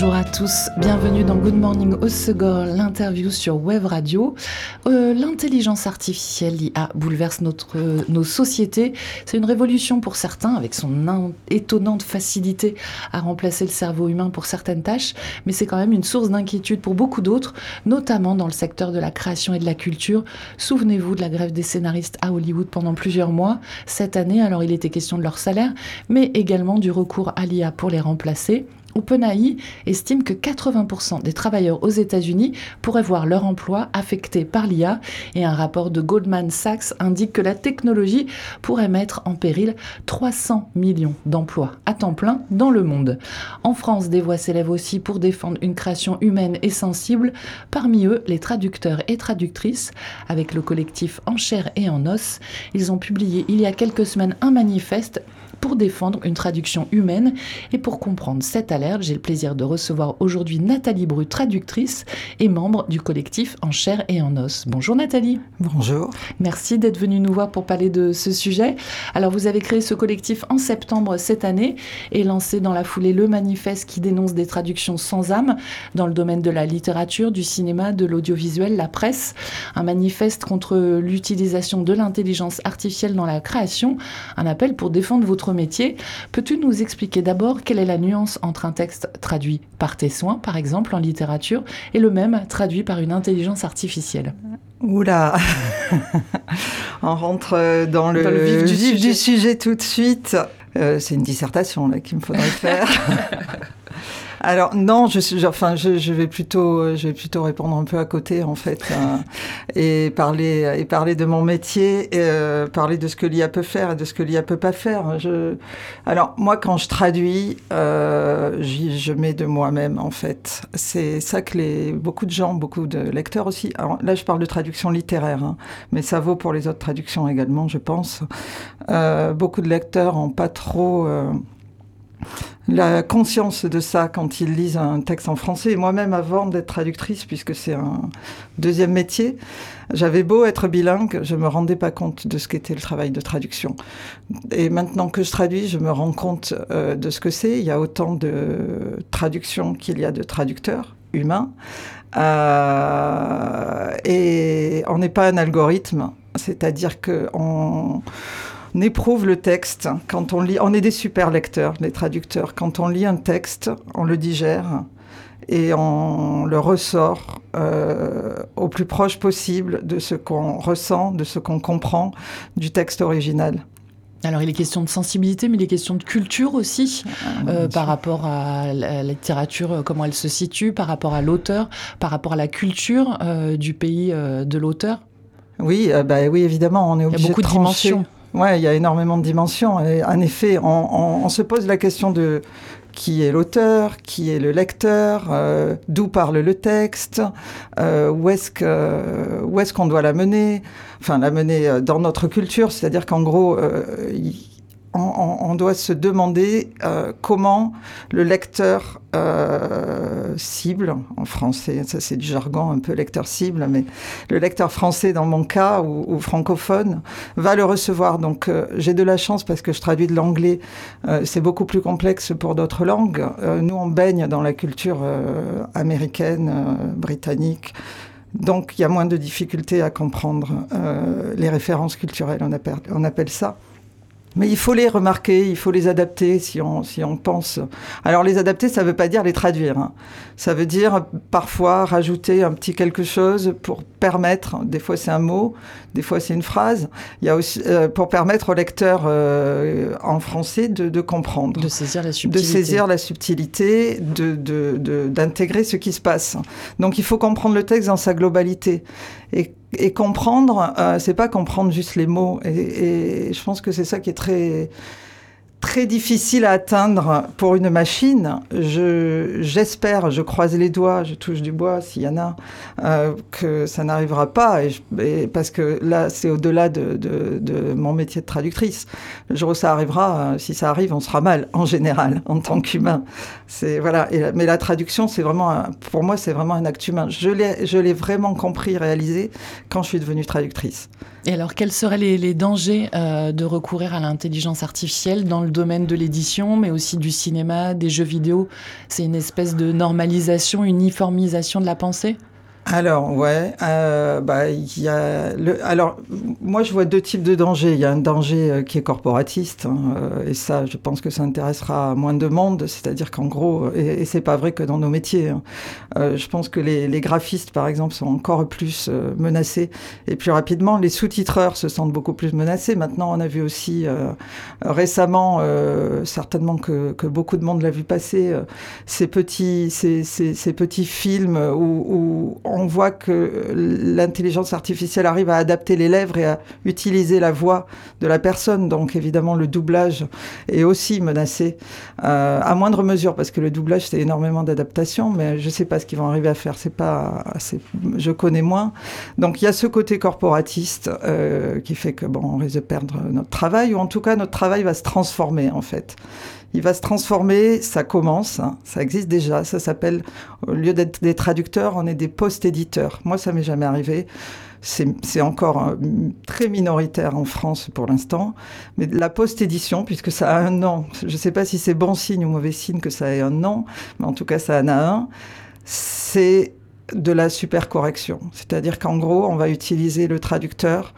Bonjour à tous, bienvenue dans Good Morning Osegor, l'interview sur Web Radio. Euh, L'intelligence artificielle, l'IA, bouleverse notre, nos sociétés. C'est une révolution pour certains, avec son étonnante facilité à remplacer le cerveau humain pour certaines tâches, mais c'est quand même une source d'inquiétude pour beaucoup d'autres, notamment dans le secteur de la création et de la culture. Souvenez-vous de la grève des scénaristes à Hollywood pendant plusieurs mois. Cette année, alors il était question de leur salaire, mais également du recours à l'IA pour les remplacer. OpenAI estime que 80% des travailleurs aux États-Unis pourraient voir leur emploi affecté par l'IA et un rapport de Goldman Sachs indique que la technologie pourrait mettre en péril 300 millions d'emplois à temps plein dans le monde. En France, des voix s'élèvent aussi pour défendre une création humaine et sensible, parmi eux les traducteurs et traductrices avec le collectif En chair et en os. Ils ont publié il y a quelques semaines un manifeste pour défendre une traduction humaine. Et pour comprendre cette alerte, j'ai le plaisir de recevoir aujourd'hui Nathalie Bru, traductrice et membre du collectif En chair et en os. Bonjour Nathalie. Bonjour. Merci d'être venue nous voir pour parler de ce sujet. Alors vous avez créé ce collectif en septembre cette année et lancé dans la foulée le manifeste qui dénonce des traductions sans âme dans le domaine de la littérature, du cinéma, de l'audiovisuel, la presse. Un manifeste contre l'utilisation de l'intelligence artificielle dans la création. Un appel pour défendre votre métier. Peux-tu nous expliquer d'abord quelle est la nuance entre un texte traduit par tes soins, par exemple, en littérature, et le même traduit par une intelligence artificielle? Oula On rentre dans le, vif, du, sujet. du, sujet. tout de suite. Euh, c'est une dissertation là qu'il me faudrait faire. Alors non, je, enfin, je, vais plutôt, je vais plutôt répondre un peu à côté en fait, euh, et parler et parler de mon métier, et, euh, parler de ce que l'IA peut faire et de ce que l'IA peut pas faire. Je, alors moi, quand je traduis, euh, je mets de moi-même en fait. C'est ça que les beaucoup de gens, beaucoup de lecteurs aussi. Alors là, je parle de traduction littéraire, hein, mais ça vaut pour les autres traductions également, je pense. Euh, beaucoup de lecteurs ont pas trop la conscience de ça quand ils lisent un texte en français. Et moi-même, avant d'être traductrice, puisque c'est un deuxième métier, j'avais beau être bilingue, je me rendais pas compte de ce qu'était le travail de traduction. Et maintenant que je traduis, je me rends compte euh, de ce que c'est. Il y a autant de traductions qu'il y a de traducteurs humains. Euh, et on n'est pas un algorithme, c'est-à-dire que on on éprouve le texte quand on lit. On est des super lecteurs, les traducteurs. Quand on lit un texte, on le digère et on le ressort euh, au plus proche possible de ce qu'on ressent, de ce qu'on comprend du texte original. Alors, il est question de sensibilité, mais il est question de culture aussi, ah, euh, par rapport à la littérature, euh, comment elle se situe, par rapport à l'auteur, par rapport à la culture du pays de l'auteur. Oui, bah, oui, évidemment, on est obligé il y a beaucoup de, de dimensions. Ouais, il y a énormément de dimensions. En effet, on, se pose la question de qui est l'auteur, qui est le lecteur, euh, d'où parle le texte, euh, où est-ce que où est-ce qu'on doit la mener, enfin la mener euh, dans notre culture, c'est-à-dire qu'en gros, on, doit se demander euh, comment le lecteur euh, cible, en français, ça c'est du jargon un peu lecteur cible, mais le lecteur français dans mon cas ou, francophone va le recevoir. Donc euh, j'ai de la chance parce que je traduis de l'anglais, c'est beaucoup plus complexe pour d'autres langues. nous on baigne dans la culture américaine, britannique. Donc il y a moins de difficultés à comprendre les références culturelles, on appelle, on appelle ça. Mais il faut les remarquer, il faut les adapter si on, si on pense. Alors les adapter, ça ne veut pas dire les traduire. Hein. Ça veut dire parfois rajouter un petit quelque chose pour permettre, des fois c'est un mot, des fois c'est une phrase, il y a aussi, euh, pour permettre au lecteur euh, en français de, de, comprendre. De saisir la subtilité. De saisir la subtilité, d'intégrer de, de, ce qui se passe. Donc il faut comprendre le texte dans sa globalité. Et et comprendre, euh, c'est pas comprendre juste les mots. Et, et je pense que c'est ça qui est très très difficile à atteindre pour une machine. Je, j'espère, je croise les doigts, je touche du bois s'il y en a, euh, que ça n'arrivera pas, et, parce que là, c'est au-delà de, de, de, mon métier de traductrice. Le jour où ça arrivera, euh, si ça arrive, on sera mal en général en tant qu'humain. C'est voilà. Et, mais la traduction, c'est vraiment, pour moi, c'est vraiment un acte humain. Je l'ai, je l'ai vraiment compris, réalisé quand je suis devenue traductrice. Et alors, quels seraient les, les dangers euh, de recourir à l'intelligence artificielle dans le domaine de l'édition, mais aussi du cinéma, des jeux vidéo. C'est une espèce de normalisation, uniformisation de la pensée? Alors, ouais, euh, bah, y a le, alors, moi, je vois deux types de dangers. Il y a un danger euh, qui est corporatiste, hein, euh, et ça, je pense que ça intéressera moins de monde, c'est-à-dire qu'en gros, et, et c'est pas vrai que dans nos métiers, hein, euh, je pense que les, graphistes, par exemple, sont encore plus euh, menacés, et plus rapidement, les sous-titreurs se sentent beaucoup plus menacés. Maintenant, on a vu aussi euh, récemment, certainement que, beaucoup de monde l'a vu passer, ces, petits, ces, petits films où, voit que l'intelligence artificielle arrive à adapter les lèvres et à utiliser la voix de la personne. Donc évidemment, le doublage est aussi menacé, euh, à moindre mesure, parce que le doublage, c'est énormément d'adaptation, mais je ne sais pas ce qu'ils vont arriver à faire. C'est pas, je connais moins. Donc il y a ce côté corporatiste euh, qui fait que bon, on risque de perdre notre travail, ou en tout cas, notre travail va se transformer en fait il va se transformer, ça commence, hein, ça existe déjà, ça s'appelle, au lieu d'être des traducteurs, on est des post-éditeurs. Moi, ça m'est jamais arrivé. C'est encore euh, très minoritaire en France pour l'instant, mais la post-édition, puisque ça a un nom, je ne sais pas si c'est bon signe ou mauvais signe que ça ait un nom, mais en tout cas ça en a un, c'est de la super correction. C'est-à-dire qu'en gros, on va utiliser le traducteur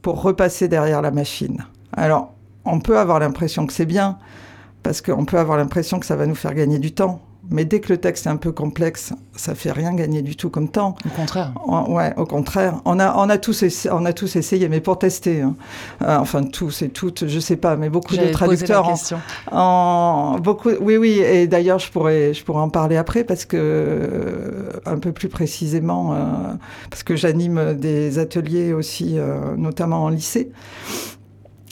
pour repasser derrière la machine. Alors, on peut avoir l'impression que c'est bien, parce qu'on peut avoir l'impression que ça va nous faire gagner du temps. Mais dès que le texte est un peu complexe, ça fait rien gagner du tout comme temps. Au contraire. On, ouais, au contraire. On a, on a tous, essayé, on a tous essayé, mais pour tester. Hein. Euh, enfin, tous et toutes, je sais pas, mais beaucoup de traducteurs en, en, beaucoup. Oui, oui. Et d'ailleurs, je pourrais, je pourrais en parler après parce que euh, un peu plus précisément, euh, parce que j'anime des ateliers aussi, notamment en lycée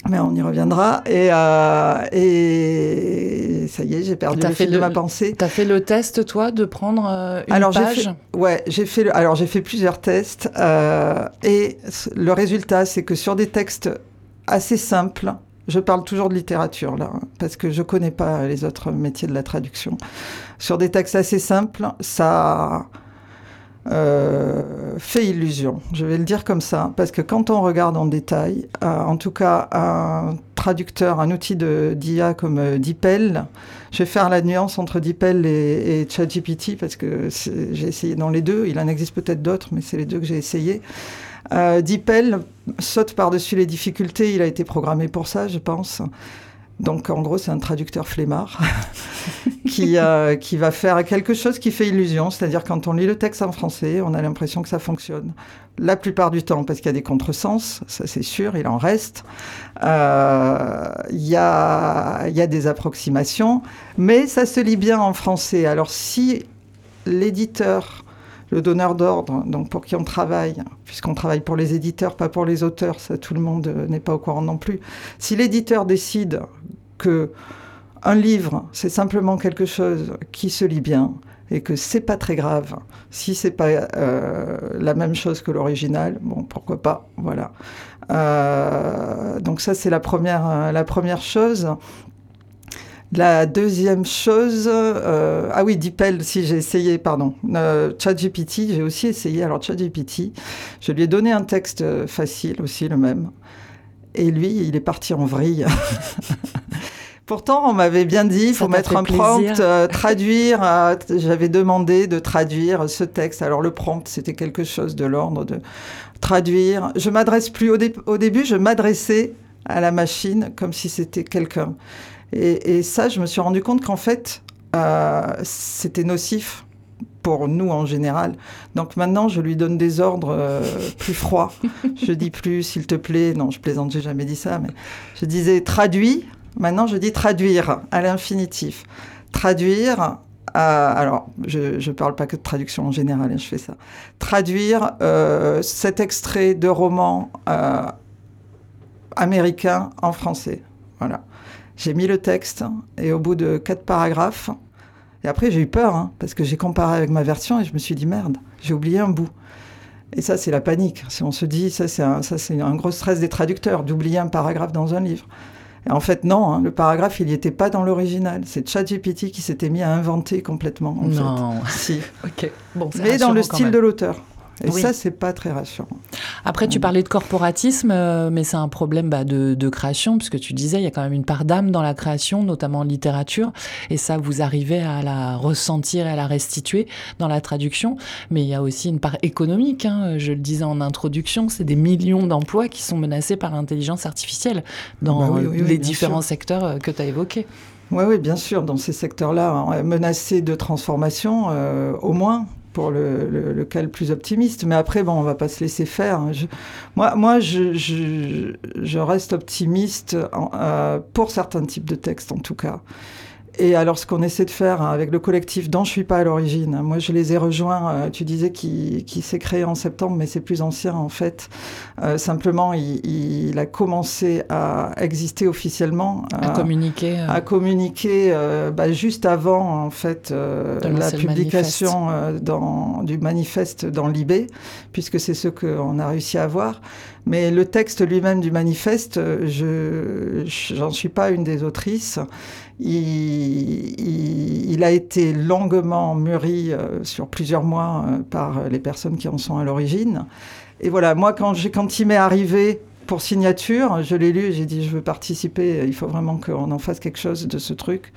mais on y reviendra. Et, euh, et ça y est, j'ai perdu le fil de ma pensée. Tu as fait le test, toi, de prendre euh, une alors, page? fait, Ouais, j'ai fait, le, alors j'ai fait plusieurs tests. Euh, et le résultat, c'est que sur des textes assez simples, je parle toujours de littérature là, parce que je connais pas les autres métiers de la traduction. Sur des textes assez simples, ça euh, fait illusion. Je vais le dire comme ça, parce que quand on regarde en détail, euh, en tout cas un traducteur, un outil d'IA comme euh, DeepL, je vais faire la nuance entre DeepL et, et ChatGPT, parce que j'ai essayé dans les deux, il en existe peut-être d'autres, mais c'est les deux que j'ai essayé. Euh, DeepL saute par-dessus les difficultés, il a été programmé pour ça, je pense. Donc en gros, c'est un traducteur flemmard qui, euh, qui va faire quelque chose qui fait illusion, c'est-à-dire quand on lit le texte en français, on a l'impression que ça fonctionne. La plupart du temps, parce qu'il y a des contresens, ça c'est sûr, il en reste. Euh, il y, a, y a des approximations, mais ça se lit bien en français. Alors si l'éditeur le donneur d'ordre, donc pour qui on travaille, puisqu'on travaille pour les éditeurs, pas pour les auteurs, ça tout le monde euh, n'est pas au courant non plus. Si l'éditeur décide que un livre, c'est simplement quelque chose qui se lit bien et que c'est pas très grave, si c'est pas euh, la même chose que l'original, bon pourquoi pas, voilà. Euh, donc ça c'est la première, la première chose. La deuxième chose, euh, ah oui, DeepL, si j'ai essayé, pardon, euh, ChatGPT, j'ai aussi essayé. Alors ChatGPT, je lui ai donné un texte facile aussi, le même, et lui, il est parti en vrille. Pourtant, on m'avait bien dit, il faut mettre un prompt, euh, traduire. Euh, J'avais demandé de traduire ce texte. Alors le prompt, c'était quelque chose de l'ordre de traduire. Je m'adresse plus au, dé au début, je m'adressais à la machine comme si c'était quelqu'un. Et, et, ça, je me suis rendu compte qu'en fait, euh, c'était nocif pour nous en général. Donc maintenant, je lui donne des ordres euh, plus froids. je dis plus, s'il te plaît. Non, je plaisante, j'ai jamais dit ça, mais je disais traduis. Maintenant, je dis traduire à l'infinitif. Traduire. Euh, alors, je ne parle pas que de traduction en général, hein, je fais ça. Traduire cet extrait de roman américain en français. Voilà. J'ai mis le texte et au bout de quatre paragraphes, et après j'ai eu peur hein, parce que j'ai comparé avec ma version et je me suis dit merde, j'ai oublié un bout. Et ça, c'est la panique. Si on se dit, ça, c'est un, ça, c'est un gros stress des traducteurs, d'oublier un paragraphe dans un livre. Et en fait, non, hein, le paragraphe, il n'y était pas dans l'original. C'est ChatGPT qui s'était mis à inventer complètement. En non. Fait. Si. ok. Bon, Mais dans le style de l'auteur. Et ça, c'est pas très rassurant. Après, tu parlais de corporatisme, euh, mais c'est un problème bah, de, de, création, puisque tu disais, il y a quand même une part d'âme dans la création, notamment en littérature, et ça, vous arrivez à la ressentir et à la restituer dans la traduction. Mais il y a aussi une part économique, hein, je le disais en introduction, c'est des millions d'emplois qui sont menacés par l'intelligence artificielle dans bah oui, oui, les différents sûr. secteurs euh, que tu as évoqués. Oui, oui, bien sûr, dans ces secteurs-là, menacés de transformation, euh, au moins, pour le, plus optimiste. Mais après, bon, on va pas se laisser faire. Je, moi, moi je, reste optimiste euh, pour certains types de textes, en tout cas. Et alors, ce qu'on essaie de faire avec le collectif dont je suis pas à l'origine, moi je les ai rejoints, euh, tu disais qui, qui s'est créé en septembre, mais c'est plus ancien en fait. Euh, simplement, il, il, a commencé à exister officiellement. À, à communiquer. Euh... À communiquer euh, bah, juste avant en fait euh, la publication dans, du manifeste dans l'IB, puisque c'est ce qu'on a réussi à avoir. Mais le texte lui-même du manifeste, je j'en suis pas une des autrices. Il, a été longuement mûri euh, sur plusieurs mois euh, par les personnes qui en sont à l'origine. Et voilà, moi, quand, quand il m'est arrivé pour signature, je l'ai lu, j'ai dit, je veux participer, il faut vraiment qu'on en fasse quelque chose de ce truc.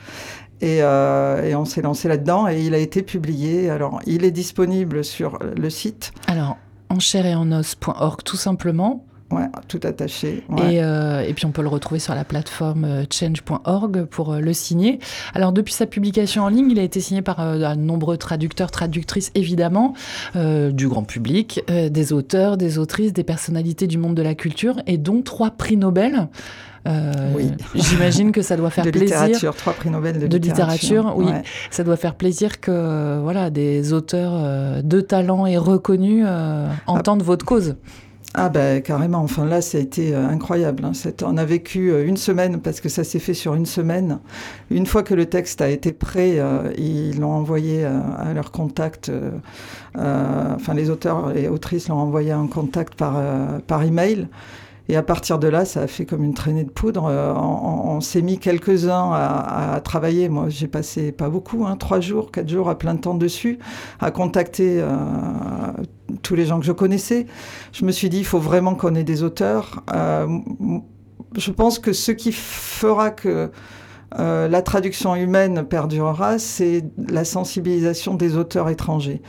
Et, euh, et on s'est lancé là-dedans et il a été publié. Alors, il est disponible sur le site. Alors, en chair et en os.org tout simplement. Ouais, tout attaché. Ouais. Et, euh, et, puis on peut le retrouver sur la plateforme euh, change.org pour euh, le signer. Alors depuis sa publication en ligne, il a été signé par euh, de nombreux traducteurs, traductrices évidemment, euh, du grand public, des auteurs, des autrices, des personnalités du monde de la culture, et dont trois prix Nobel. Euh, oui. J'imagine que ça doit faire de plaisir. Littérature, trois prix Nobel de, de littérature. littérature oui, ouais. ça doit faire plaisir que voilà des auteurs de talent et reconnus euh, entendent ah. votre cause. Ah ben carrément, enfin là ça a été euh, incroyable. Hein. On a vécu euh, une semaine parce que ça s'est fait sur une semaine. Une fois que le texte a été prêt, euh, ils l'ont envoyé à leur contact. Enfin les auteurs et autrices l'ont envoyé en contact par, par email. Et à partir de là, ça a fait comme une traînée de poudre. Euh, on, s'est mis quelques-uns à, travailler. Moi, j'ai passé pas beaucoup, hein, trois jours, quatre jours à plein temps dessus, à contacter euh, tous les gens que je connaissais. Je me suis dit, il faut vraiment qu'on ait des auteurs. Euh, je pense que ce qui fera que la traduction humaine perdurera, c'est la sensibilisation des auteurs étrangers.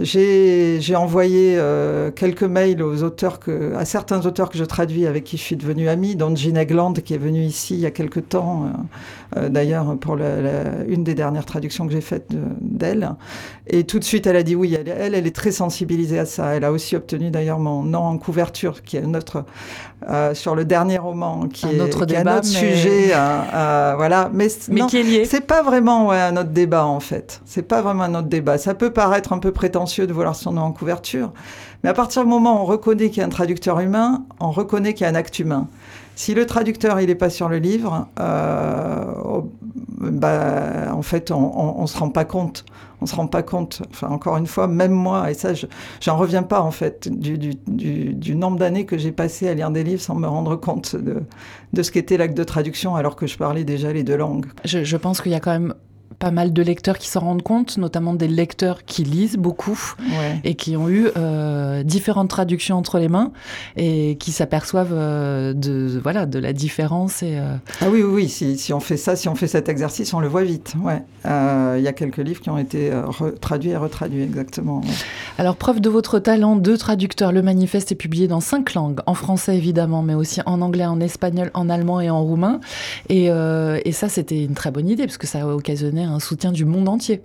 J'ai envoyé euh, quelques mails aux auteurs que, à certains auteurs que je traduis avec qui je suis devenue amie, dont Jean Egland qui est venue ici il y a quelque temps, euh, euh, d'ailleurs pour la, la, une des dernières traductions que j'ai faites d'elle. Et tout de suite elle a dit oui, elle, elle, elle, est très sensibilisée à ça. Elle a aussi obtenu d'ailleurs mon nom en couverture, qui est notre euh, sur le dernier roman, qui un est, autre qui débat, un autre mais... sujet, voilà. Mais, mais. C'est pas vraiment ouais, un autre débat en fait. C'est pas vraiment un autre débat. Ça peut paraître un peu prétentieux de vouloir son nom en couverture. Mais à partir du moment où on reconnaît qu'il y a un traducteur humain, on reconnaît qu'il y a un acte humain. Si le traducteur il n'est pas sur le livre, euh, bah, en fait, on ne se rend pas compte. On se rend pas compte. Enfin, encore une fois, même moi, et ça, j'en reviens pas en fait du, du, nombre d'années que j'ai passé à lire des livres sans me rendre compte de, de ce qu'était l'acte de traduction, alors que je parlais déjà les deux langues. Je, je pense qu'il y a quand même pas mal de lecteurs qui s'en rendent compte, notamment des lecteurs qui lisent beaucoup ouais. et qui ont eu euh, différentes traductions entre les mains et qui s'aperçoivent euh, de voilà de la différence et euh... ah oui oui, oui. Si, si, on fait ça si on fait cet exercice on le voit vite ouais il y a quelques livres qui ont été traduits et retraduits exactement ouais. alors preuve de votre talent de traducteur le manifeste est publié dans cinq langues en français évidemment mais aussi en anglais en espagnol en allemand et en roumain et, et ça c'était une très bonne idée parce que ça a occasionné un soutien du monde entier.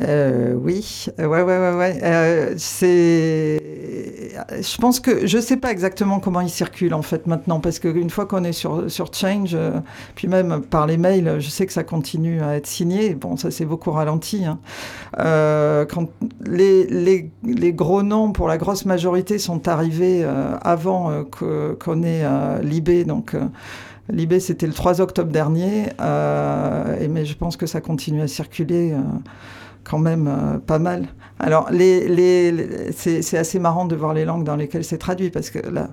Euh, oui, ouais, ouais, ouais, ouais. Euh, c'est, je pense que je sais pas exactement comment il circule en fait maintenant, parce qu'une fois qu'on est sur sur Change, euh, puis même par les mails, je sais que ça continue à être signé. Bon, ça c'est beaucoup ralenti. Hein. Euh, quand les, les, les gros noms pour la grosse majorité sont arrivés euh, avant qu'on ait l'IB, donc Libé, c'était le 3 octobre dernier, et, mais je pense que ça continue à circuler quand même pas mal. Alors, les, les, c'est assez marrant de voir les langues dans lesquelles c'est traduit, parce que là,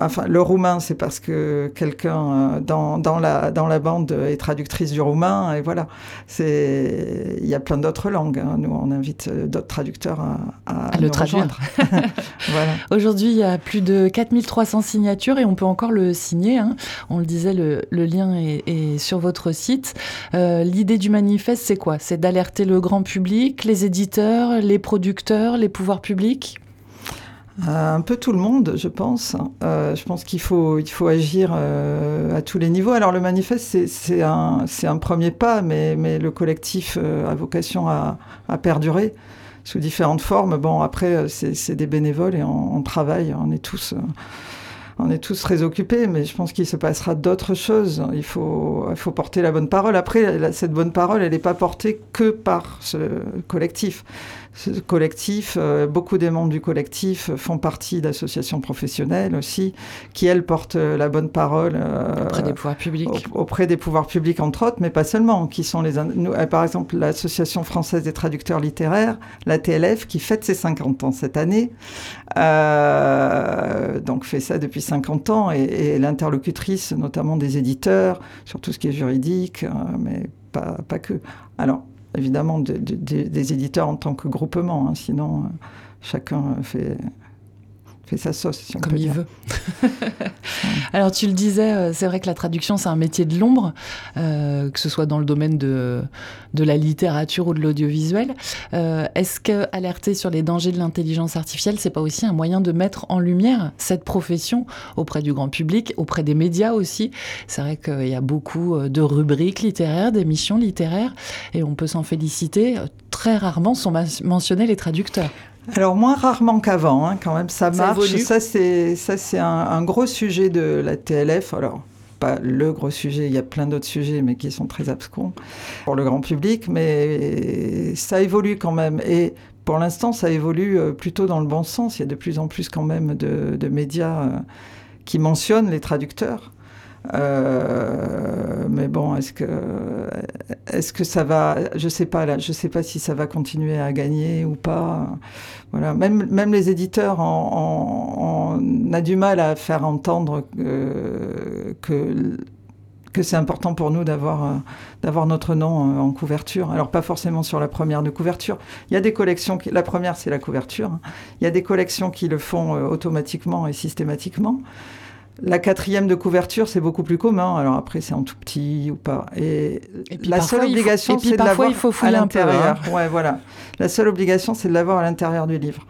Enfin, le roumain, c'est parce que quelqu'un euh, dans, dans, la, dans la bande est traductrice du roumain. Et voilà, c'est il y a plein d'autres langues. Hein. Nous, on invite euh, d'autres traducteurs à, à, le traduire. voilà. Aujourd'hui, il y a plus de 4300 signatures et on peut encore le signer. Hein. On le disait, le, le lien est, est, sur votre site. Euh, L'idée du manifeste, c'est quoi? C'est d'alerter le grand public, les éditeurs, les producteurs, les pouvoirs publics? Un peu tout le monde, je pense. Euh, je pense qu'il faut, il faut agir euh, à tous les niveaux. Alors le manifeste, c'est un, un, premier pas, mais, mais le collectif euh, a vocation à, à, perdurer sous différentes formes. Bon, après, c'est des bénévoles et on, on, travaille, on est tous... on est tous très occupés, mais je pense qu'il se passera d'autres choses. Il faut, il faut porter la bonne parole. Après, cette bonne parole, elle n'est pas portée que par ce collectif ce collectif, euh, beaucoup des membres du collectif font partie d'associations professionnelles aussi, qui elles portent la bonne parole euh, auprès des pouvoirs publics, auprès des pouvoirs publics entre autres, mais pas seulement. Qui sont les, euh, par exemple, l'association française des traducteurs littéraires, la TLF, qui fête ses 50 ans cette année, donc fait ça depuis 50 ans, et, et l'interlocutrice notamment des éditeurs sur tout ce qui est juridique, mais pas, pas que. Alors évidemment des éditeurs en tant que groupement, hein, sinon euh, chacun fait fait sa sauce, si on Comme peut il dire. veut. Alors tu le disais, euh, c'est vrai que la traduction c'est un métier de l'ombre, euh, que ce soit dans le domaine de, de la littérature ou de l'audiovisuel. Euh, Est-ce que alerter sur les dangers de l'intelligence artificielle, c'est pas aussi un moyen de mettre en lumière cette profession auprès du grand public, auprès des médias aussi? C'est vrai qu'il y a beaucoup de rubriques littéraires, d'émissions littéraires, et on peut s'en féliciter. Très rarement sont mentionnés les traducteurs. Alors moins rarement qu'avant, hein, quand même, ça marche. Ça, c'est ça c'est un, un, gros sujet de la TLF. Alors pas le gros sujet, il y a plein d'autres sujets, mais qui sont très abscons pour le grand public. Mais ça évolue quand même. Et pour l'instant, ça évolue euh, plutôt dans le bon sens. Il y a de plus en plus quand même de, de médias euh, qui mentionnent les traducteurs. Euh, mais bon, est-ce que, est-ce que ça va Je sais pas là. Je sais pas si ça va continuer à gagner ou pas. Voilà. Même, même les éditeurs, on, a du mal à faire entendre que que c'est important pour nous d'avoir d'avoir notre nom euh, en couverture. Alors pas forcément sur la première de couverture. Il y a des collections la première c'est la couverture. Il y a des collections qui le font euh, automatiquement et systématiquement. La quatrième de couverture, c'est beaucoup plus commun. Alors après, c'est en tout petit ou pas. Et, et puis la seule obligation, c'est de l'avoir à l'intérieur. Hein. Ouais, voilà. La seule obligation, c'est de l'avoir à l'intérieur du livre.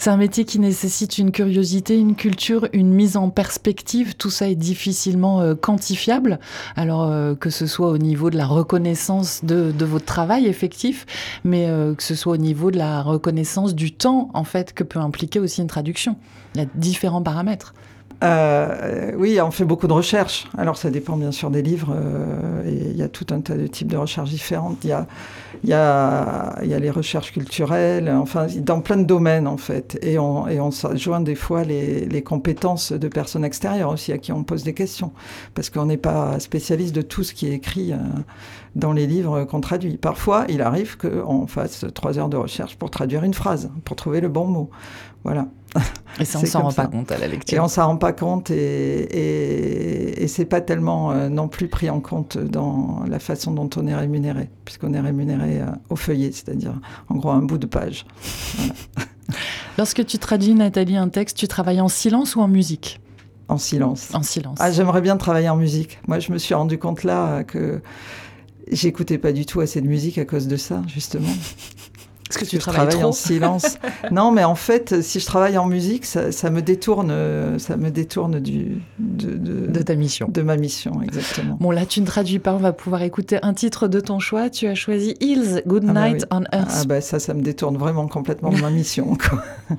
C'est un métier qui nécessite une curiosité, une culture, une mise en perspective. Tout ça est difficilement euh, quantifiable. Alors euh, que ce soit au niveau de la reconnaissance de, de votre travail effectif, mais euh, que ce soit au niveau de la reconnaissance du temps en fait que peut impliquer aussi une traduction. Il y a différents paramètres. Euh, oui, on fait beaucoup de recherches. Alors, ça dépend bien sûr des livres. Euh, et il y a tout un tas de types de recherches différentes. Il y a, y a, y a les recherches culturelles, enfin, dans plein de domaines, en fait. Et on, et on joint des fois les, les compétences de personnes extérieures aussi à qui on pose des questions. Parce qu'on n'est pas spécialiste de tout ce qui est écrit euh, dans les livres qu'on traduit. Parfois, il arrive qu'on fasse trois heures de recherche pour traduire une phrase, pour trouver le bon mot. Voilà. Et ça, on s'en rend ça. pas compte à la lecture. Et on s'en rend pas compte et, et, et c'est pas tellement euh, non plus pris en compte dans la façon dont on est rémunéré, puisqu'on est rémunéré euh, au feuillet, c'est-à-dire en gros un bout de page. Voilà. Lorsque tu traduis, Nathalie, un texte, tu travailles en silence ou en musique? En silence. En silence. Ah, j'aimerais bien travailler en musique. Moi, je me suis rendu compte là que j'écoutais pas du tout assez de musique à cause de ça, justement. Est-ce que tu je travailles travaille en silence Non, mais en fait, si je travaille en musique, ça, ça me détourne, ça me détourne du de, de, de, ta mission, de ma mission, exactement. Bon, là, tu ne traduis pas. On va pouvoir écouter un titre de ton choix. Tu as choisi Hills, Good ah Night bah oui. on Earth. Ah bah ça, ça me détourne vraiment complètement de ma mission. Quoi.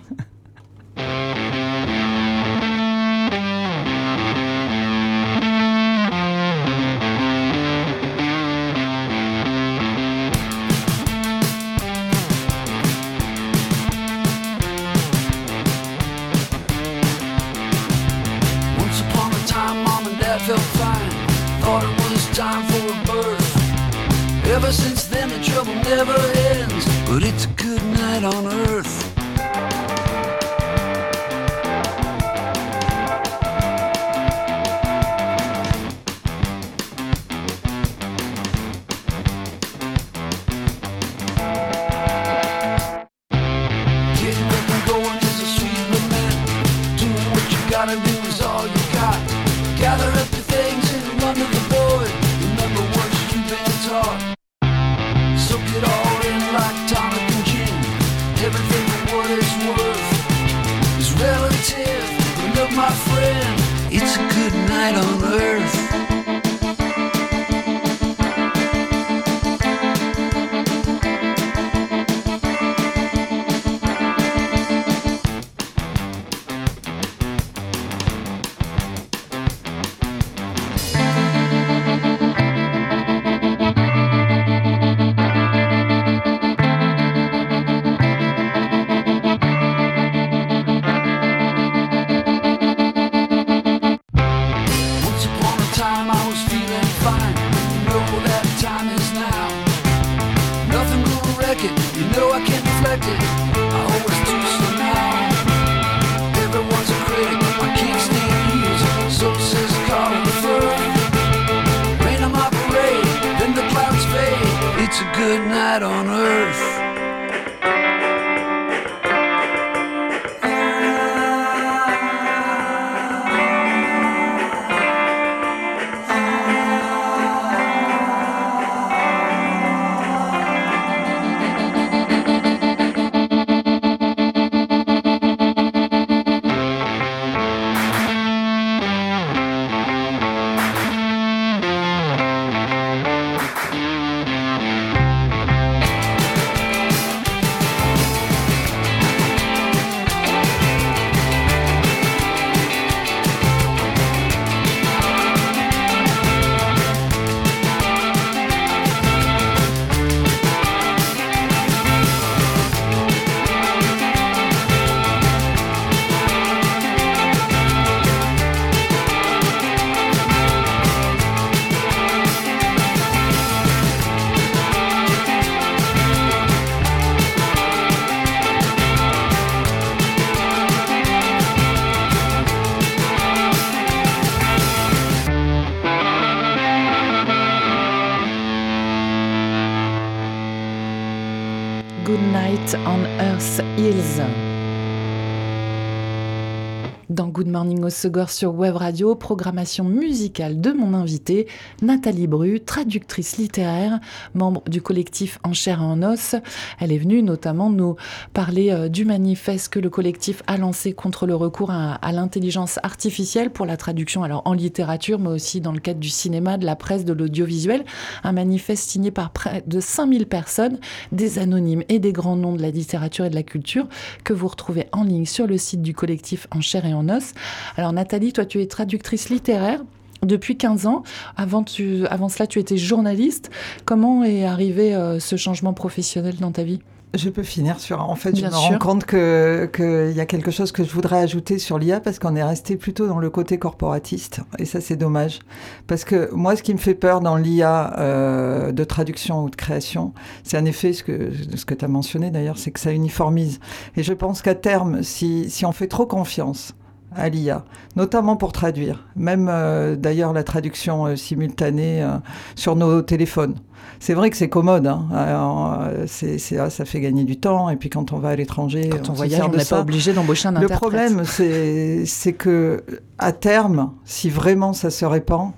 Morning au Segor sur Web Radio, programmation musicale de mon invité, Nathalie Bru, traductrice littéraire, membre du collectif En chair et en os. Elle est venue notamment nous parler euh, du manifeste que le collectif a lancé contre le recours à, à l'intelligence artificielle pour la traduction, alors en littérature, mais aussi dans le cadre du cinéma, de la presse, de l'audiovisuel. Un manifeste signé par près de 5000 personnes, des anonymes et des grands noms de la littérature et de la culture, que vous retrouvez en ligne sur le site du collectif En chair et en os. Alors Nathalie, toi tu es traductrice littéraire depuis 15 ans. Avant, tu, avant cela, tu étais journaliste. Comment est arrivé euh, ce changement professionnel dans ta vie? Je peux finir sur. En fait, Bien je me sûr. rends compte que qu'il y a quelque chose que je voudrais ajouter sur l'IA parce qu'on est resté plutôt dans le côté corporatiste et ça c'est dommage parce que moi ce qui me fait peur dans l'IA euh, de traduction ou de création, c'est en effet ce que ce que tu as mentionné d'ailleurs, c'est que ça uniformise et je pense qu'à terme, si si on fait trop confiance à l'IA, notamment pour traduire, même euh, d'ailleurs la traduction euh, simultanée euh, sur nos téléphones. C'est vrai que c'est commode, hein. Alors, c'est, c'est- ah, ça fait gagner du temps, et puis quand on va à l'étranger, Quand on se voyage, on n'est pas obligé d'embaucher un Le interprète. problème, c'est, c'est que à terme, si vraiment ça se répand,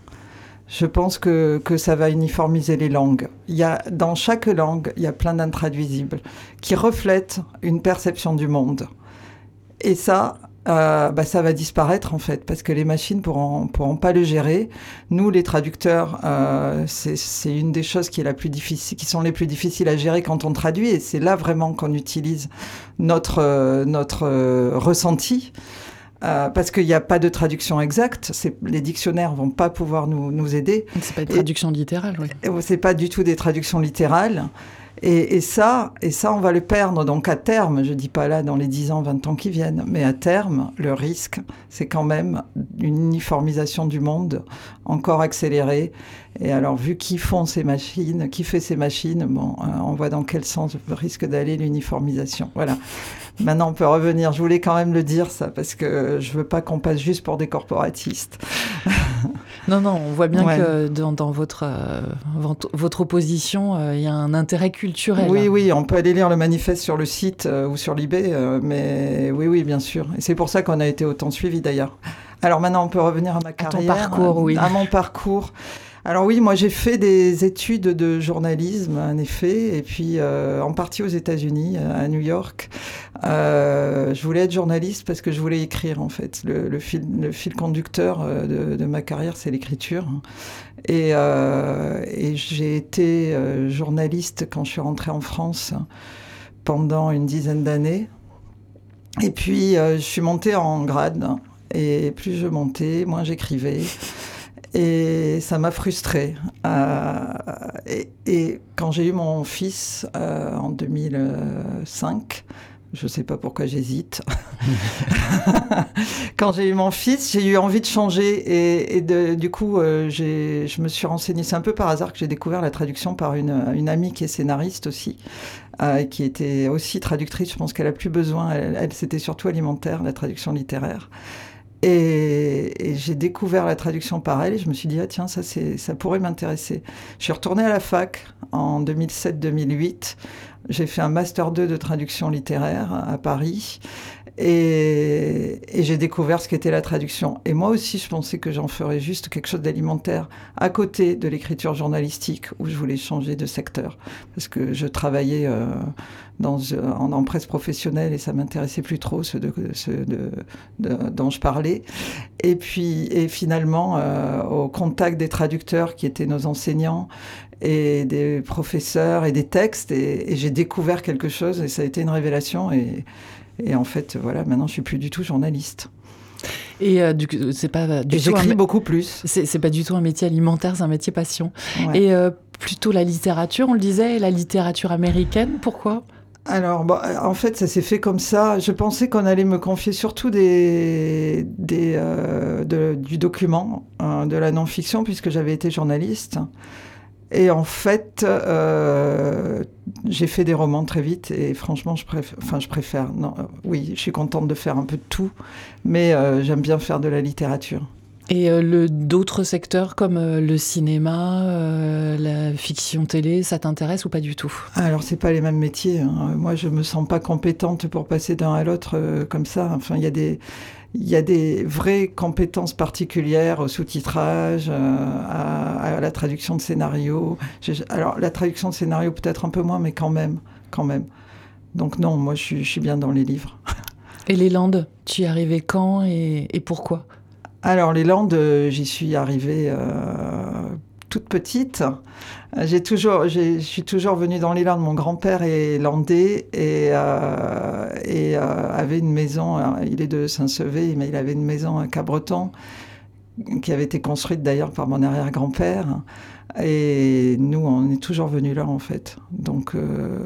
je pense que, que ça va uniformiser les langues. Il y a, dans chaque langue, il y a plein d'intraduisibles qui reflètent une perception du monde. Et ça, euh, bah, ça va disparaître en fait, parce que les machines pourront, pourront pas le gérer. Nous, les traducteurs, euh, c'est, une des choses qui est la plus difficile, qui sont les plus difficiles à gérer quand on traduit, et c'est là vraiment qu'on utilise notre euh, notre euh, ressenti. Euh, parce qu'il n'y a pas de traduction exacte, les dictionnaires vont pas pouvoir nous, nous aider. C'est pas une traduction littérale, oui. C'est pas du tout des traductions littérales. Et, et, ça, et ça, on va le perdre. Donc à terme, je dis pas là dans les 10 ans, 20 ans qui viennent, mais à terme, le risque, c'est quand même une uniformisation du monde encore accélérée. Et alors, vu qui font ces machines, qui fait ces machines, bon, euh, on voit dans quel sens risque d'aller l'uniformisation. Voilà. Maintenant, on peut revenir. Je voulais quand même le dire, ça, parce que je veux pas qu'on passe juste pour des corporatistes. non, non, on voit bien ouais. que dans, dans votre, euh, votre opposition, euh, il y a un intérêt culturel. Oui, oui, on peut aller lire le manifeste sur le site euh, ou sur l'eBay, euh, mais oui, oui, bien sûr. Et c'est pour ça qu'on a été autant suivi d'ailleurs. Alors maintenant, on peut revenir à ma carrière. À ton parcours, oui. À mon parcours. Alors oui, moi j'ai fait des études de journalisme, en effet, et puis euh, en partie aux États-Unis, à New York. Euh, je voulais être journaliste parce que je voulais écrire en fait. Le, fil, conducteur euh, de, ma carrière, c'est l'écriture. Et, euh, et j'ai été euh, journaliste quand je suis rentrée en France pendant une dizaine d'années. Et puis euh, je suis montée en grade. Et plus je montais, moins j'écrivais. Et ça m'a frustrée. Euh, et, et, quand j'ai eu mon fils euh, en 2005, je ne sais pas pourquoi j'hésite. quand j'ai eu mon fils, j'ai eu envie de changer et, et de, du coup, euh, je me suis renseignée. C'est un peu par hasard que j'ai découvert la traduction par une, une amie qui est scénariste aussi, euh, qui était aussi traductrice. Je pense qu'elle a plus besoin. Elle, elle c'était surtout alimentaire, la traduction littéraire. Et, et j'ai découvert la traduction par elle et je me suis dit, ah tiens, ça, ça pourrait m'intéresser. Je suis retournée à la fac en 2007-2008. J'ai fait un master 2 de traduction littéraire à Paris et, et j'ai découvert ce qu'était la traduction. Et moi aussi, je pensais que j'en ferais juste quelque chose d'alimentaire à côté de l'écriture journalistique où je voulais changer de secteur parce que je travaillais euh, dans, en, en, presse professionnelle et ça m'intéressait plus trop ce, de, ce de, de, dont je parlais. Et puis, et finalement, euh, au contact des traducteurs qui étaient nos enseignants et des professeurs et des textes, et, et j'ai découvert quelque chose et ça a été une révélation. Et, et en fait, voilà, maintenant, je suis plus du tout journaliste. Et euh, du c'est pas du J'écris un... beaucoup plus. C'est pas du tout un métier alimentaire, c'est un métier passion. Ouais. Et euh, plutôt la littérature, on le disait, la littérature américaine, pourquoi? Alors, bon, en fait, ça s'est fait comme ça. Je pensais qu'on allait me confier surtout des, des, euh, de, du document, hein, de la non-fiction, puisque j'avais été journaliste. Et en fait, euh, j'ai fait des romans très vite et franchement, je préfère. Enfin, je préfère. Non, euh, oui, je suis contente de faire un peu de tout, mais euh, j'aime bien faire de la littérature. Et d'autres secteurs comme le cinéma, euh, la fiction télé, ça t'intéresse ou pas du tout? Alors, c'est pas les mêmes métiers. Hein. Moi, je me sens pas compétente pour passer d'un à l'autre euh, comme ça. Enfin, il y a des il y a des vraies compétences particulières au sous-titrage, euh, à, à, la traduction de scénario. Alors, la traduction de scénario peut-être un peu moins, mais quand même, quand même. Donc non, moi, je suis, je suis bien dans les livres. Et les Landes, tu y arrivais quand et, et pourquoi? Alors, les Landes, j'y suis arrivée euh, toute petite. J'ai toujours, je suis toujours venue dans les Landes. Mon grand-père est landais et, euh, et euh, avait une maison. Il est de Saint-Sevé, mais il avait une maison à Cabreton qui avait été construite d'ailleurs par mon arrière-grand-père. Et nous, on est toujours venus là, en fait. Donc, euh,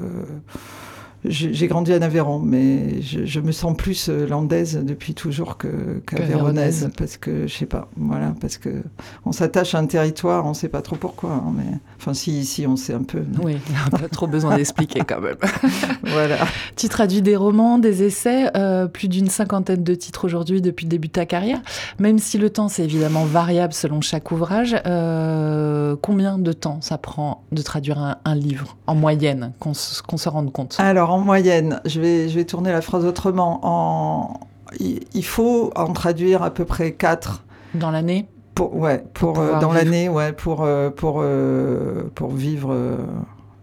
j'ai grandi à Aveyron, mais je, je, me sens plus euh, landaise depuis toujours que qu'avéronaise, qu parce que je sais pas, voilà, parce que on s'attache à un territoire, on sait pas trop pourquoi, hein, mais enfin si ici on sait un peu. Mais... Oui, pas trop besoin d'expliquer quand même. voilà. Tu traduis des romans, des essais, euh, plus d'une cinquantaine de titres aujourd'hui depuis le début de ta carrière, même si le temps c'est évidemment variable selon chaque ouvrage. Euh, combien de temps ça prend de traduire un, un livre en moyenne, qu'on qu se rende compte? Alors en moyenne, je vais, je vais tourner la phrase autrement. En, il faut en traduire à peu près 4. Dans l'année pour, Ouais, pour, pour euh, dans l'année, ouais, pour, euh, pour, euh, pour vivre euh,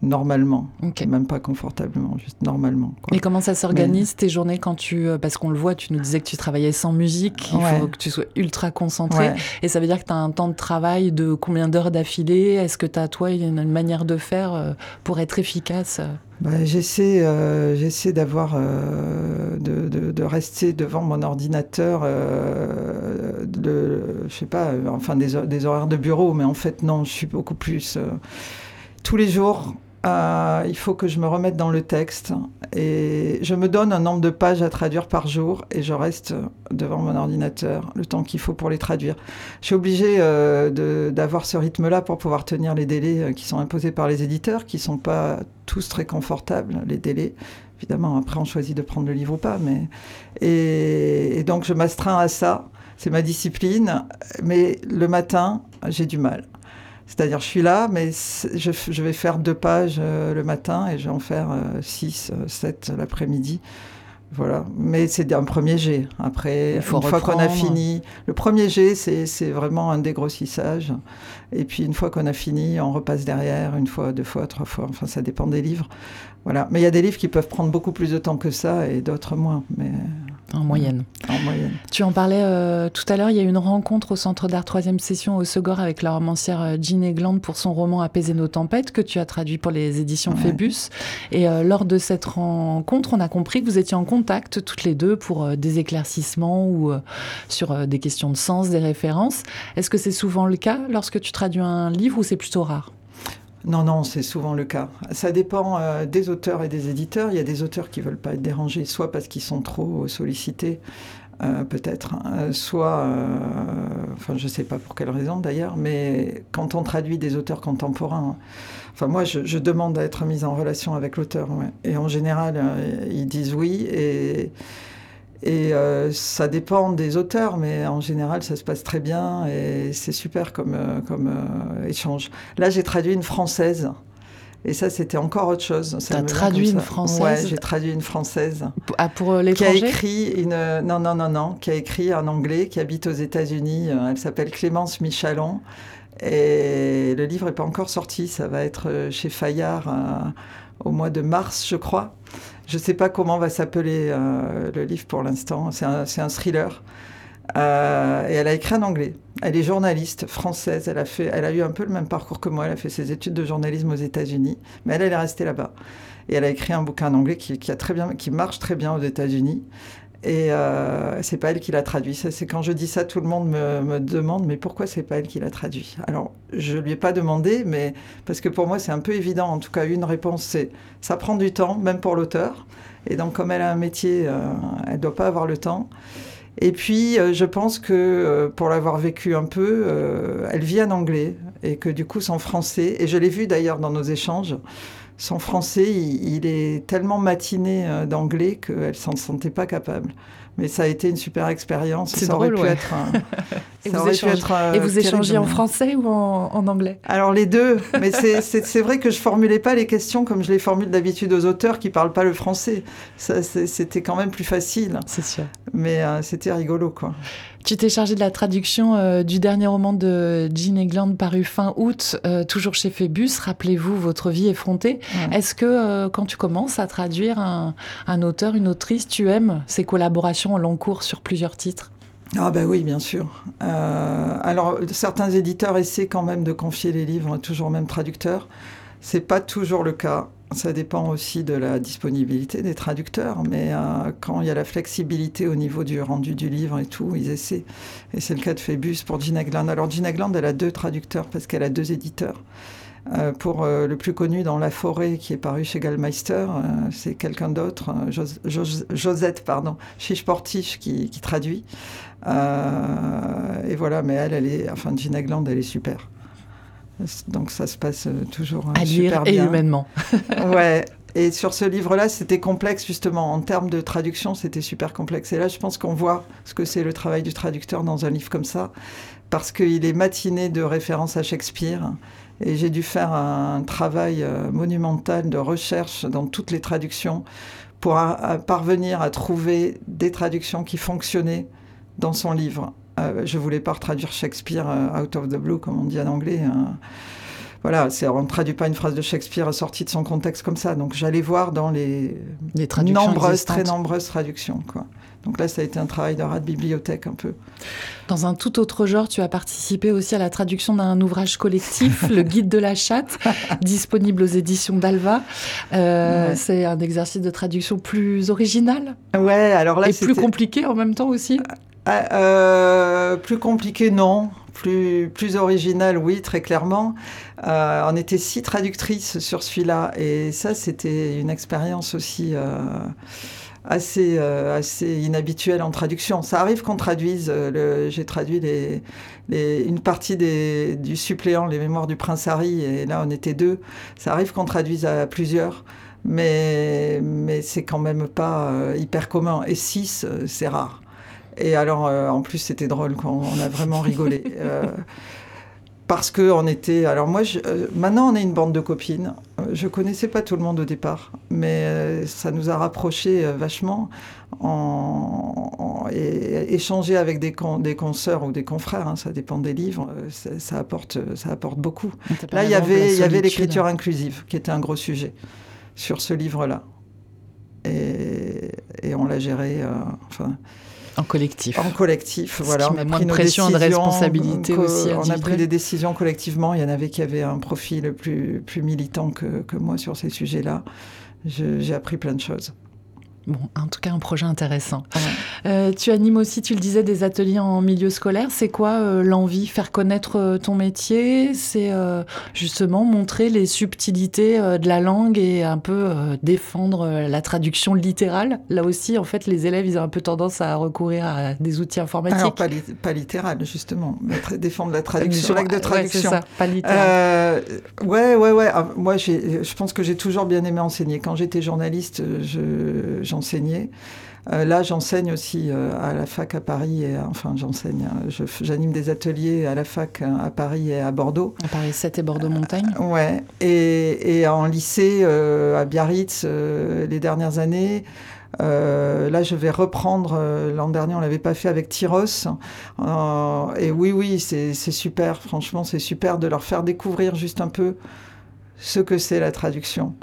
normalement. Okay. Même pas confortablement, juste normalement. Quoi. Et comment ça s'organise Mais... tes journées quand tu. Euh, parce qu'on le voit, tu nous disais que tu travaillais sans musique, il ouais. faut que tu sois ultra concentré. Ouais. Et ça veut dire que tu as un temps de travail de combien d'heures d'affilée? Est-ce que tu as, toi, une manière de faire euh, pour être efficace bah, j'essaie, euh, j'essaie d'avoir, euh, de, de, de, rester devant mon ordinateur, euh, de, je sais pas, enfin des, des, horaires de bureau, mais en fait non, je suis beaucoup plus. tous les jours, Euh, il faut que je me remette dans le texte et je me donne un nombre de pages à traduire par jour et je reste devant mon ordinateur le temps qu'il faut pour les traduire. Je suis obligée euh, d'avoir ce rythme-là pour pouvoir tenir les délais euh, qui sont imposés par les éditeurs, qui sont pas tous très confortables, les délais. Évidemment, après on choisit de prendre le livre ou pas, mais et donc je m'astreins à ça. C'est ma discipline, mais le matin, j'ai du mal. C'est-à-dire, je suis là, mais je, vais faire deux pages euh, le matin et je vais en faire euh, six, euh, sept l'après-midi. Voilà. Mais c'est un premier jet. Après, une fois qu'on a fini, le premier jet, c'est vraiment un dégrossissage. Et puis, une fois qu'on a fini, on repasse derrière, une fois, deux fois, trois fois. Enfin, ça dépend des livres. Voilà. Mais il y a des livres qui peuvent prendre beaucoup plus de temps que ça et d'autres moins. Mais en moyenne. En moyenne. Tu en parlais euh, tout à l'heure, il y a eu une rencontre au Centre d'art troisième session au Segor avec la romancière euh, Jean Egland pour son roman Apaiser nos tempêtes que tu as traduit pour les éditions Phébus. Et euh, lors de cette rencontre, on a compris que vous étiez en contact toutes les deux pour des éclaircissements ou sur des questions de sens, des références. Est-ce que c'est souvent le cas lorsque tu traduis un livre ou c'est plutôt rare? Non, non, c'est souvent le cas. Ça dépend euh, des auteurs et des éditeurs. Il y a des auteurs qui veulent pas être dérangés, soit parce qu'ils sont trop sollicités, euh, peut-être, hein, soit, euh, enfin, je sais pas pour quelle raison d'ailleurs, mais quand on traduit des auteurs contemporains, enfin, moi, je, demande à être mise en relation avec l'auteur, et en général, ils disent oui, et et euh, ça dépend des auteurs, mais en général, ça se passe très bien et c'est super comme, euh, comme euh, échange. Là, j'ai traduit une française. Et ça, c'était encore autre chose. Tu as traduit une française Ouais, j'ai traduit une française. Ah, pour l'étranger Qui a écrit une... Non, non, non, non. Qui a écrit en anglais, qui habite aux États-Unis. Elle s'appelle Clémence Michalon. Et le livre n'est pas encore sorti. Ça va être chez Fayard au mois de mars, je crois. Je ne sais pas comment va s'appeler euh, le livre pour l'instant. C'est un, thriller. Euh, et elle a écrit en anglais. Elle est journaliste française. Elle a, eu un peu le même parcours que moi. Elle a fait ses études de journalisme aux États-Unis. Mais elle, est restée là-bas. Et elle a écrit un bouquin en anglais qui marche très bien aux États-Unis. Et euh, c'est pas elle qui l'a traduit. C'est quand je dis ça, tout le monde me, demande mais pourquoi c'est pas elle qui l'a traduit? Alors je lui ai pas demandé, mais parce que pour moi c'est un peu évident. En tout cas, une réponse c'est ça prend du temps, même pour l'auteur. Et donc comme elle a un métier, euh, elle doit pas avoir le temps. Et puis, euh, je pense que euh, pour l'avoir vécu un peu, elle vit en anglais et que du coup, son français, et je l'ai vu d'ailleurs dans nos échanges, son français, il, est tellement matiné euh, d'anglais qu'elle s'en sentait pas capable. Mais ça a été une super expérience. Ça aurait pu être. et, vous et vous échangez en français ou en, anglais? Alors les deux. Mais c'est vrai que je formulais pas les questions comme je les formule d'habitude aux auteurs qui parlent pas le français. C'était quand même plus facile. C'est sûr. Mais euh, c'était rigolo, quoi. Tu t'es chargé de la traduction euh, du dernier roman de Jean Egland paru fin août, euh, toujours chez Phébus. Rappelez-vous votre vie effrontée. Est-ce que euh, quand tu commences à traduire un, auteur, une autrice, tu aimes ces collaborations au long cours sur plusieurs titres? Ah ben oui, bien sûr. alors certains éditeurs essaient quand même de confier les livres toujours au même traducteur. C'est pas toujours le cas. Ça dépend aussi de la disponibilité des traducteurs, mais euh, quand il y a la flexibilité au niveau du rendu du livre et tout, ils essaient. Et c'est le cas de Phébus pour Gina Gland. Alors Gina Gland, elle a deux traducteurs parce qu'elle a deux éditeurs. Euh, pour euh, le plus connu dans La Forêt, qui est paru chez Gallmeister, c'est quelqu'un d'autre, Josette, pardon, Chiche Portiche, qui, qui traduit. et voilà, mais elle, elle est, enfin, Gina Gland, elle est super. Donc ça se passe euh, toujours euh, à super et humainement. ouais. Et sur ce livre-là, c'était complexe justement en termes de traduction, c'était super complexe. Et là, je pense qu'on voit ce que c'est le travail du traducteur dans un livre comme ça, parce qu'il est matiné de références à Shakespeare. Et j'ai dû faire un travail euh, monumental de recherche dans toutes les traductions pour parvenir à trouver des traductions qui fonctionnaient dans son livre. Euh, je voulais pas traduire Shakespeare euh, out of the blue, comme on dit en anglais. Hein. Voilà, on ne traduit pas une phrase de Shakespeare sortie de son contexte comme ça. Donc j'allais voir dans les, les nombreuses, très nombreuses traductions. Quoi. Donc là, ça a été un travail de rat de bibliothèque un peu. Dans un tout autre genre, tu as participé aussi à la traduction d'un ouvrage collectif, Le Guide de la chatte, disponible aux éditions d'Alva. Euh, c'est un exercice de traduction plus original. Ouais, alors là, et plus compliqué en même temps aussi. Ah, euh, plus compliqué, non. plus, plus original, oui, très clairement. Euh, on était six traductrices sur celui-là. Et ça, c'était une expérience aussi assez, euh, assez inhabituelle en traduction. Ça arrive qu'on traduise. le- J'ai traduit les, les- une partie des, du suppléant, les mémoires du prince Harry. Et là, on était deux. Ça arrive qu'on traduise à plusieurs. Mais, mais c'est quand même pas euh, hyper commun. Et six, euh, c'est rare. Et alors, euh, en plus, c'était drôle, quoi. on a vraiment rigolé. Parce que on était. Alors, moi, je- euh, maintenant, on est une bande de copines. Euh, je connaissais pas tout le monde au départ, mais euh, ça nous a rapprochés euh, vachement. En, en- et échanger avec des, con, des consoeurs ou des confrères, hein, ça dépend des livres, ça, ça apporte, ça apporte beaucoup. Là, il y avait, il y avait l'écriture inclusive, qui était un gros sujet sur ce livre-là. Et, et on l'a géré, enfin, En collectif. en collectif. Ce Voilà, qui on a moins pris de pression et de responsabilité aussi On a pris des décisions collectivement. Il y en avait qui avaient un profil plus, plus militant que, que moi sur ces sujets-là. Je- J'ai appris plein de choses. Bon, en tout cas, un projet intéressant. Ouais. Euh, tu animes aussi, tu le disais, des ateliers en milieu scolaire. C'est quoi euh, l'envie Faire connaître euh, ton métier? C'est euh, justement montrer les subtilités de la langue et un peu défendre la traduction littérale? Là aussi, en fait, les élèves, ils ont un peu tendance à recourir à des outils informatiques. Alors, pas, li- pas littéral, justement. défendre la traduction, l'acte de ouais, traduction. c'est ça, pas littéral. Ouais, ouais, ouais. Ah, Moi, je pense que j'ai toujours bien aimé enseigner. Quand j'étais journaliste, je- j'enseignais. Euh, là, j'enseigne aussi euh, à la fac à Paris. Et, euh, enfin, j'enseigne. euh, je J'anime des ateliers à la fac euh, à Paris et à Bordeaux. À Paris 7 et Bordeaux-Montagne. Ouais. Et, et en lycée euh, à Biarritz euh, les dernières années. Euh, là, je vais reprendre. euh, L'an dernier, on l'avait pas fait avec Tyros. Euh, et oui, oui, c'est c'est super. Franchement, c'est super de leur faire découvrir juste un peu ce que c'est la traduction.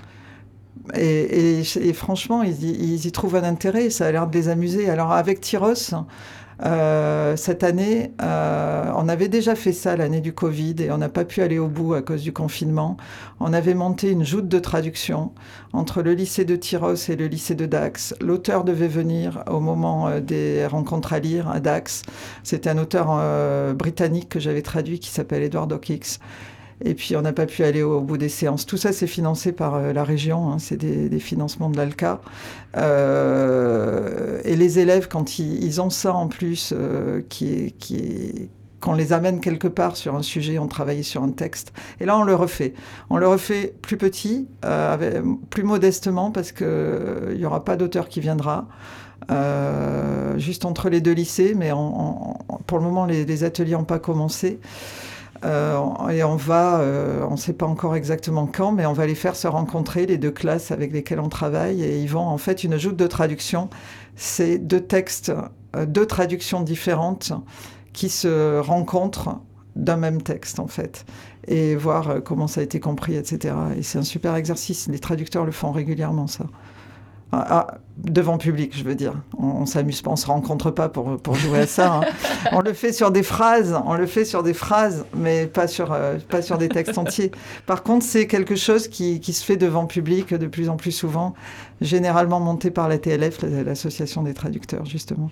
Et, franchement, ils, y- trouvent un intérêt. Ça a l'air de les amuser. Alors, avec Tyros. euh, cette année, euh, on avait déjà fait ça l'année du Covid et on n'a pas pu aller au bout à cause du confinement. On avait monté une joute de traduction entre le lycée de Tyros et le lycée de Dax. L'auteur devait venir au moment euh, des rencontres à lire à Dax. C'était un auteur britannique que j'avais traduit qui s'appelle Edward O'Kix. Et puis on n'a pas pu aller au bout des séances. Tout ça, c'est financé par euh, la région, hein, c'est des, des financements de l'ALCA. Euh, et les élèves, quand ils, ils ont ça en plus, euh, qui est, qui est, qu'on les amène quelque part sur un sujet, on travaillait sur un texte. Et là, on le refait. On le refait plus petit, euh, avec- plus modestement, parce qu'il n'y aura pas d'auteur qui viendra. Euh, juste entre les deux lycées, mais en- en- pour le moment, les, les ateliers n'ont pas commencé. Euh, et on va, euh, on ne sait pas encore exactement quand, mais on va les faire se rencontrer, les deux classes avec lesquelles on travaille, et ils vont en fait une joute de traduction. C'est deux textes, euh, deux traductions différentes qui se rencontrent d'un même texte en fait, et voir euh, comment ça a été compris, etc. Et c'est un super exercice. Les traducteurs le font régulièrement, ça. Ah, ah, devant public, je veux dire. On, on s'amuse pas, on se rencontre pas pour, pour jouer à ça. hein. On le fait sur des phrases, on le fait sur des phrases, mais pas sur, euh, pas sur des textes entiers. Par contre, c'est quelque chose qui, qui se fait devant public de plus en plus souvent, généralement monté par la TLF, la- l'association des traducteurs, justement.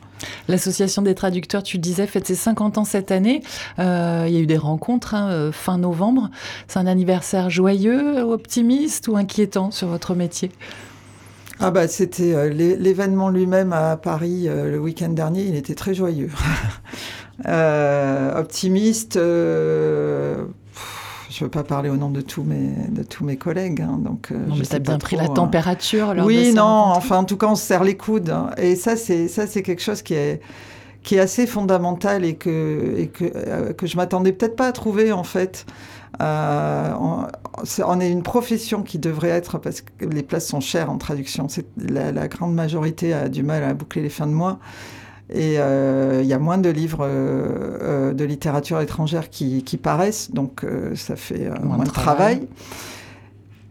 L'association des traducteurs, tu le disais, fête ses 50 ans cette année. Euh, il y a eu des rencontres hein, euh, fin novembre. C'est un anniversaire joyeux, optimiste ou inquiétant sur votre métier? Ah bah c'était euh, l'é- l'événement lui-même à Paris euh, le week-end dernier, il était très joyeux. Euh, optimiste, pff, je veux pas parler au nom de tous mes, de tous mes collègues, hein, donc Non, mais t'as bien pris la température lors Oui, non, enfin en tout cas on se serre les coudes. hein. Et ça c'est ça c'est quelque chose qui est qui est assez fondamental et que et que que je m'attendais peut-être pas à trouver en fait. Euh, on, est une profession qui devrait être parce que les places sont chères en traduction. La, la grande majorité a du mal à boucler les fins de mois. Et euh, il y a moins de livres euh, de littérature étrangère qui, qui paraissent, donc ça fait moins, de travail.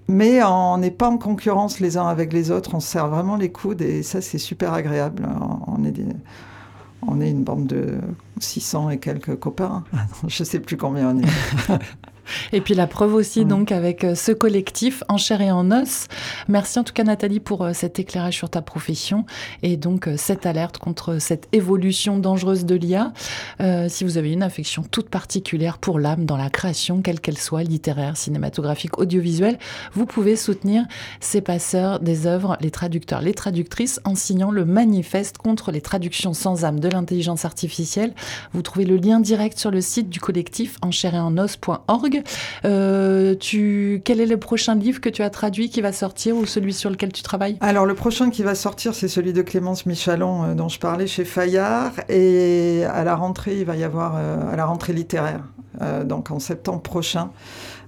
Mais on n'est pas en concurrence les uns avec les autres, on se serre vraiment les coudes et ça c'est super agréable. On est, des- on est une bande de 600 et quelques copains, je sais plus combien on est. Et puis la preuve aussi, mm. donc, avec euh, ce collectif en chair et en os. Merci en tout cas, Nathalie, pour euh, cet éclairage sur ta profession et donc euh, cette alerte contre cette évolution dangereuse de l'IA. si vous avez une affection toute particulière pour l'âme dans la création, quelle qu'elle soit, littéraire, cinématographique, audiovisuelle, vous pouvez soutenir ces passeurs des œuvres, les traducteurs, les traductrices, en signant le manifeste contre les traductions sans âme de l'intelligence artificielle. Vous trouvez le lien direct sur le site du collectif en chair et en os.org. Euh, tu... Quel est le prochain livre que tu as traduit qui va sortir ou celui sur lequel tu travailles? Alors, le prochain qui va sortir, c'est celui de Clémence Michalon euh, dont je parlais chez Fayard. Et à la rentrée, il va y avoir, euh, à la rentrée littéraire, donc en septembre prochain,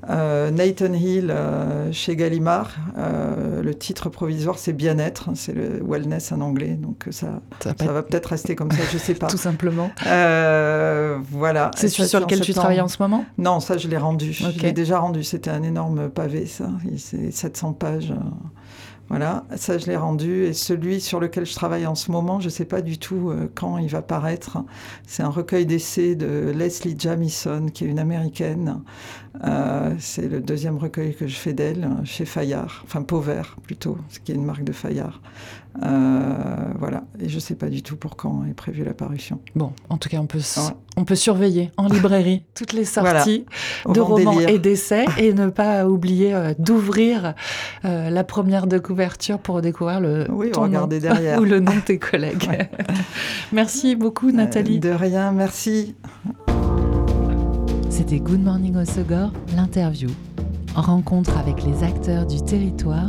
euh, Nathan Hill euh, chez Gallimard, euh, le titre provisoire c'est bien-être, hein, c'est le wellness en anglais, donc ça, ça, va peut-être rester comme ça, je sais pas. Tout simplement. voilà. C'est celui sur lequel tu travailles en ce moment? Non, ça je l'ai rendu. Je l'ai déjà rendu, c'était un énorme pavé ça, c'est 700 pages. Voilà, ça je l'ai rendu. Et celui sur lequel je travaille en ce moment, je ne sais pas du tout euh, quand il va paraître. C'est un recueil d'essais de Leslie Jamison, qui est une américaine. Euh, c'est le deuxième recueil que je fais d'elle, chez Fayard, enfin Pauvert plutôt, ce qui est une marque de Fayard. Euh, voilà, et je ne sais pas du tout pour quand est prévue la parution. Bon, en tout cas, on peut, on peut surveiller en librairie toutes les sorties de romans et d'essais et ne pas oublier euh, d'ouvrir euh, la première de couverture pour découvrir le oui, ton nom derrière. ou le nom de tes collègues. merci beaucoup, Nathalie. de rien, merci. C'était Good Morning Osogor, l'interview. En rencontre avec les acteurs du territoire